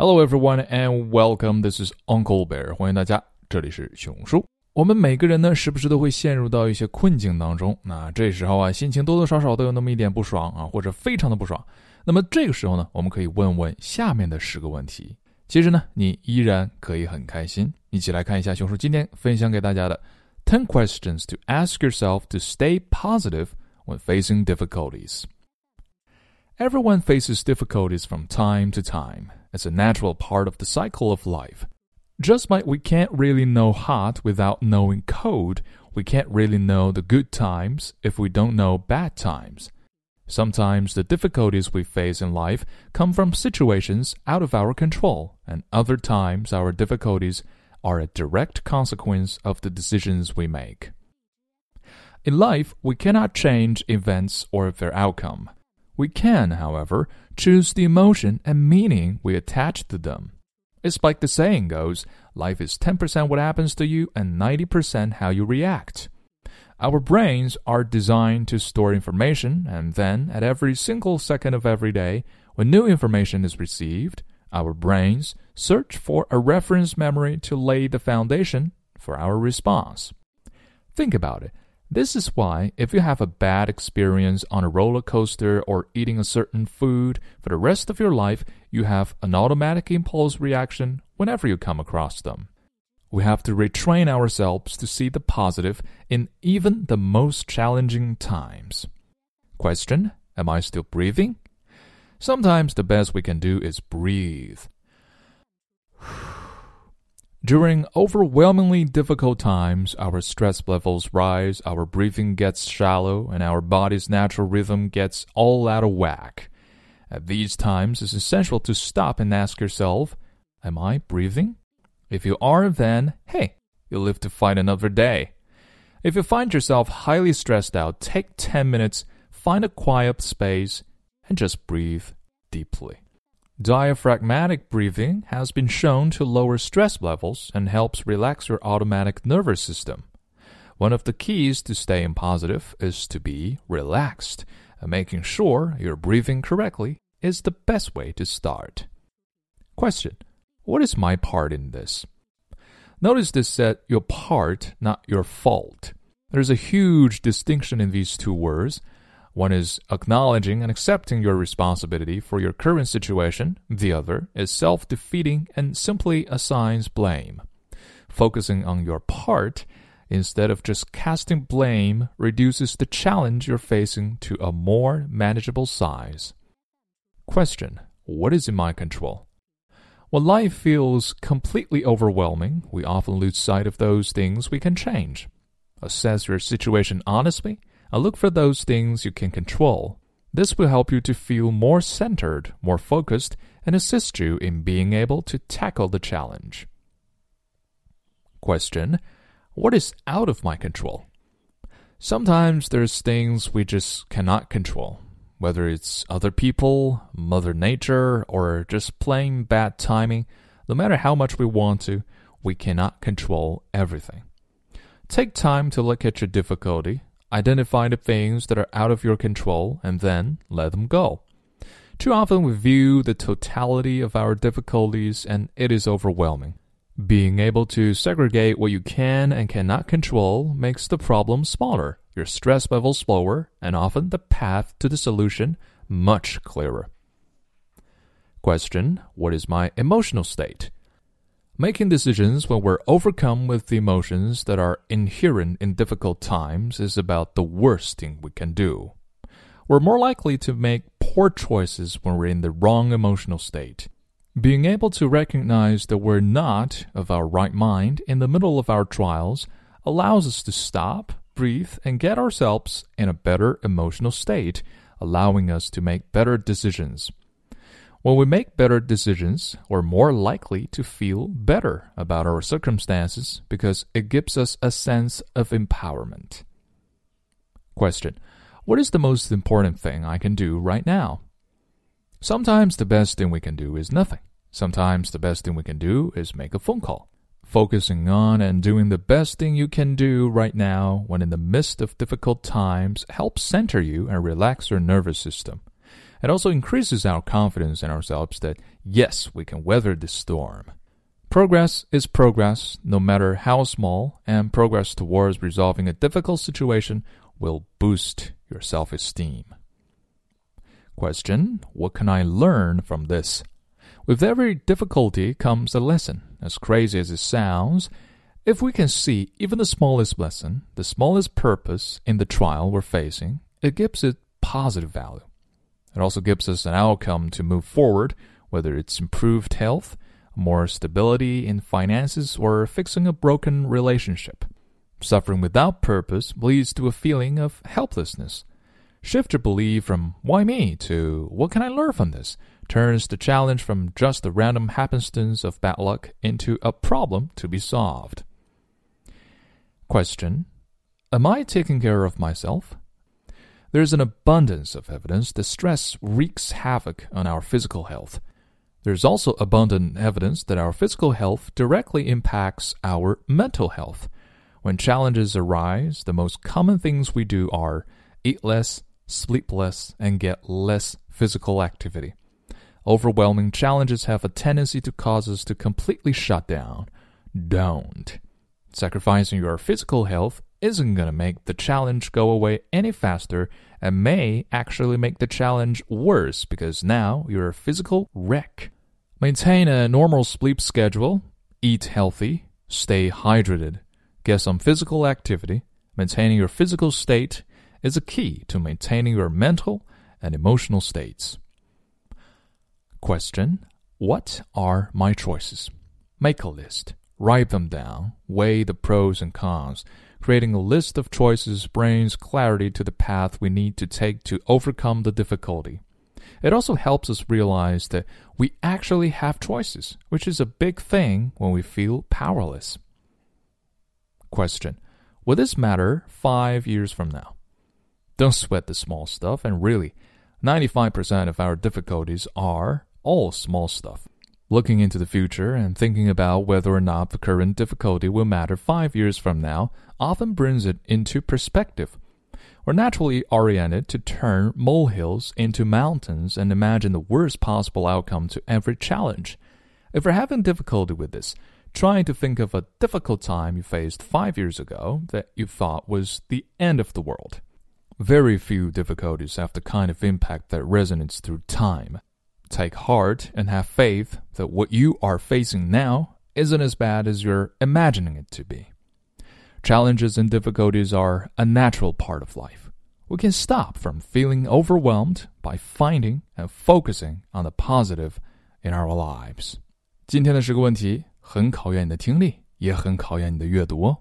Hello everyone and welcome. This is Uncle Bear. 欢迎大家，这里是熊叔。我们每个人呢，时不时都会陷入到一些困境当中。那这时候啊，心情多多少少都有那么一点不爽啊，或者非常的不爽。那么这个时候呢，我们可以问问下面的十个问题。其实呢，你依然可以很开心。一起来看一下熊叔今天分享给大家的 ten questions to ask yourself to stay positive when facing difficulties. Everyone faces difficulties from time to time. It's a natural part of the cycle of life. Just like we can't really know hot without knowing cold, we can't really know the good times if we don't know bad times. Sometimes the difficulties we face in life come from situations out of our control, and other times our difficulties are a direct consequence of the decisions we make. In life, we cannot change events or their outcome. We can, however, choose the emotion and meaning we attach to them. It's like the saying goes life is 10% what happens to you and 90% how you react. Our brains are designed to store information, and then, at every single second of every day, when new information is received, our brains search for a reference memory to lay the foundation for our response. Think about it. This is why, if you have a bad experience on a roller coaster or eating a certain food for the rest of your life, you have an automatic impulse reaction whenever you come across them. We have to retrain ourselves to see the positive in even the most challenging times. Question Am I still breathing? Sometimes the best we can do is breathe. During overwhelmingly difficult times, our stress levels rise, our breathing gets shallow, and our body's natural rhythm gets all out of whack. At these times, it's essential to stop and ask yourself, Am I breathing? If you are, then hey, you'll live to fight another day. If you find yourself highly stressed out, take 10 minutes, find a quiet space, and just breathe deeply. Diaphragmatic breathing has been shown to lower stress levels and helps relax your automatic nervous system. One of the keys to staying positive is to be relaxed, and making sure you're breathing correctly is the best way to start. Question What is my part in this? Notice this said your part, not your fault. There's a huge distinction in these two words. One is acknowledging and accepting your responsibility for your current situation. The other is self defeating and simply assigns blame. Focusing on your part instead of just casting blame reduces the challenge you're facing to a more manageable size. Question What is in my control? When life feels completely overwhelming, we often lose sight of those things we can change. Assess your situation honestly and look for those things you can control. This will help you to feel more centered, more focused, and assist you in being able to tackle the challenge. Question What is out of my control? Sometimes there's things we just cannot control, whether it's other people, Mother Nature, or just plain bad timing. No matter how much we want to, we cannot control everything. Take time to look at your difficulty, identify the things that are out of your control, and then let them go. Too often we view the totality of our difficulties and it is overwhelming. Being able to segregate what you can and cannot control makes the problem smaller, your stress levels lower, and often the path to the solution much clearer. Question What is my emotional state? Making decisions when we're overcome with the emotions that are inherent in difficult times is about the worst thing we can do. We're more likely to make poor choices when we're in the wrong emotional state. Being able to recognize that we're not of our right mind in the middle of our trials allows us to stop, breathe, and get ourselves in a better emotional state, allowing us to make better decisions. When we make better decisions, we're more likely to feel better about our circumstances because it gives us a sense of empowerment. Question What is the most important thing I can do right now? Sometimes the best thing we can do is nothing. Sometimes the best thing we can do is make a phone call. Focusing on and doing the best thing you can do right now when in the midst of difficult times helps center you and relax your nervous system. It also increases our confidence in ourselves that, yes, we can weather this storm. Progress is progress, no matter how small, and progress towards resolving a difficult situation will boost your self esteem. Question What can I learn from this? With every difficulty comes a lesson. As crazy as it sounds, if we can see even the smallest lesson, the smallest purpose in the trial we're facing, it gives it positive value. It also gives us an outcome to move forward, whether it's improved health, more stability in finances, or fixing a broken relationship. Suffering without purpose leads to a feeling of helplessness. Shift your belief from why me to what can I learn from this turns the challenge from just the random happenstance of bad luck into a problem to be solved. Question Am I taking care of myself? There's an abundance of evidence that stress wreaks havoc on our physical health. There's also abundant evidence that our physical health directly impacts our mental health. When challenges arise, the most common things we do are eat less, sleep less, and get less physical activity. Overwhelming challenges have a tendency to cause us to completely shut down. Don't. Sacrificing your physical health isn't going to make the challenge go away any faster and may actually make the challenge worse because now you're a physical wreck. Maintain a normal sleep schedule, eat healthy, stay hydrated, get some physical activity. Maintaining your physical state is a key to maintaining your mental and emotional states. Question What are my choices? Make a list. Write them down, weigh the pros and cons. Creating a list of choices brings clarity to the path we need to take to overcome the difficulty. It also helps us realize that we actually have choices, which is a big thing when we feel powerless. Question Will this matter five years from now? Don't sweat the small stuff, and really, 95% of our difficulties are all small stuff. Looking into the future and thinking about whether or not the current difficulty will matter five years from now often brings it into perspective. We're naturally oriented to turn molehills into mountains and imagine the worst possible outcome to every challenge. If you're having difficulty with this, try to think of a difficult time you faced five years ago that you thought was the end of the world. Very few difficulties have the kind of impact that resonates through time. Take heart and have faith that what you are facing now isn't as bad as you're imagining it to be. Challenges and difficulties are a natural part of life. We can stop from feeling overwhelmed by finding and focusing on the positive in our lives. 今天的十个问题很考验你的听力，也很考验你的阅读哦。